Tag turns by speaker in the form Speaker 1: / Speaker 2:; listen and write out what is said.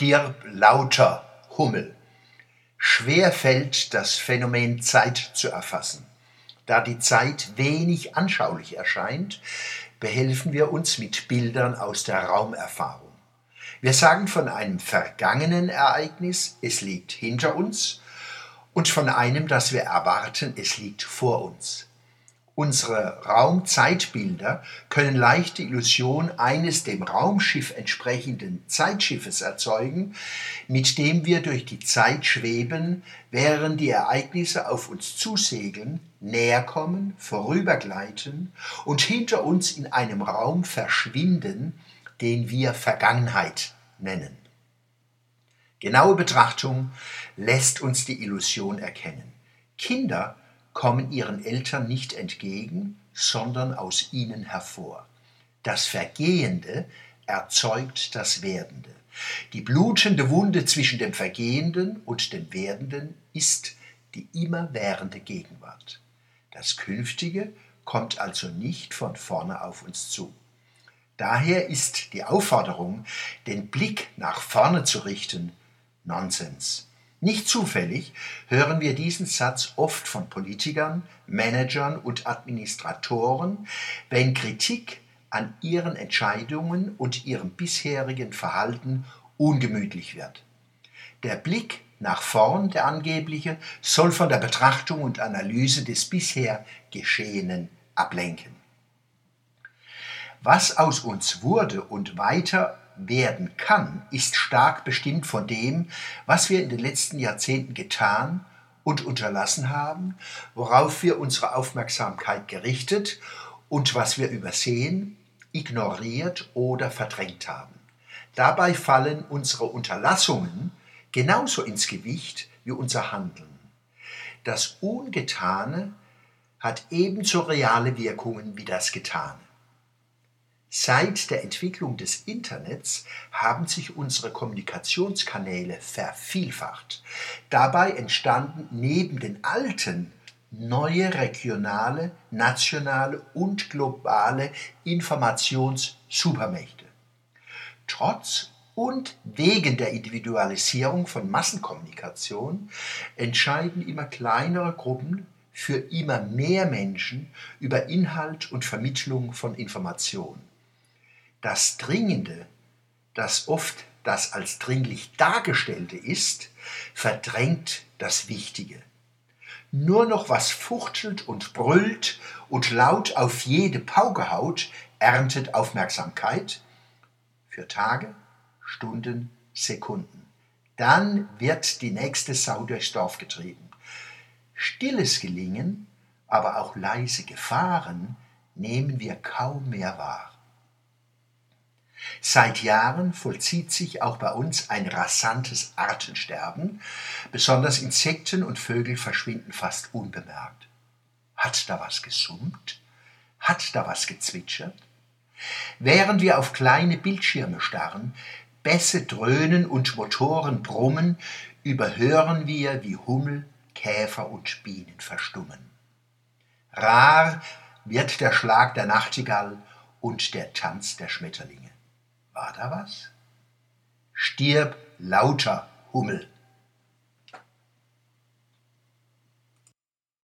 Speaker 1: Stirb lauter, Hummel. Schwer fällt das Phänomen Zeit zu erfassen. Da die Zeit wenig anschaulich erscheint, behelfen wir uns mit Bildern aus der Raumerfahrung. Wir sagen von einem vergangenen Ereignis, es liegt hinter uns, und von einem, das wir erwarten, es liegt vor uns. Unsere Raumzeitbilder können leicht die Illusion eines dem Raumschiff entsprechenden Zeitschiffes erzeugen, mit dem wir durch die Zeit schweben, während die Ereignisse auf uns zusegeln, näher kommen, vorübergleiten und hinter uns in einem Raum verschwinden, den wir Vergangenheit nennen. Genaue Betrachtung lässt uns die Illusion erkennen. Kinder kommen ihren Eltern nicht entgegen, sondern aus ihnen hervor. Das Vergehende erzeugt das Werdende. Die blutende Wunde zwischen dem Vergehenden und dem Werdenden ist die immerwährende Gegenwart. Das Künftige kommt also nicht von vorne auf uns zu. Daher ist die Aufforderung, den Blick nach vorne zu richten, Nonsens. Nicht zufällig hören wir diesen Satz oft von Politikern, Managern und Administratoren, wenn Kritik an ihren Entscheidungen und ihrem bisherigen Verhalten ungemütlich wird. Der Blick nach vorn, der angebliche, soll von der Betrachtung und Analyse des bisher Geschehenen ablenken. Was aus uns wurde und weiter werden kann, ist stark bestimmt von dem, was wir in den letzten Jahrzehnten getan und unterlassen haben, worauf wir unsere Aufmerksamkeit gerichtet und was wir übersehen, ignoriert oder verdrängt haben. Dabei fallen unsere Unterlassungen genauso ins Gewicht wie unser Handeln. Das Ungetane hat ebenso reale Wirkungen wie das Getane. Seit der Entwicklung des Internets haben sich unsere Kommunikationskanäle vervielfacht. Dabei entstanden neben den alten neue regionale, nationale und globale Informationssupermächte. Trotz und wegen der Individualisierung von Massenkommunikation entscheiden immer kleinere Gruppen für immer mehr Menschen über Inhalt und Vermittlung von Informationen. Das Dringende, das oft das als dringlich Dargestellte ist, verdrängt das Wichtige. Nur noch was fuchtelt und brüllt und laut auf jede Pauke haut, erntet Aufmerksamkeit für Tage, Stunden, Sekunden. Dann wird die nächste Sau durchs Dorf getrieben. Stilles Gelingen, aber auch leise Gefahren nehmen wir kaum mehr wahr. Seit Jahren vollzieht sich auch bei uns ein rasantes Artensterben. Besonders Insekten und Vögel verschwinden fast unbemerkt. Hat da was gesummt? Hat da was gezwitschert? Während wir auf kleine Bildschirme starren, Bässe dröhnen und Motoren brummen, überhören wir, wie Hummel, Käfer und Bienen verstummen. Rar wird der Schlag der Nachtigall und der Tanz der Schmetterlinge. War da was? Stirb lauter, Hummel.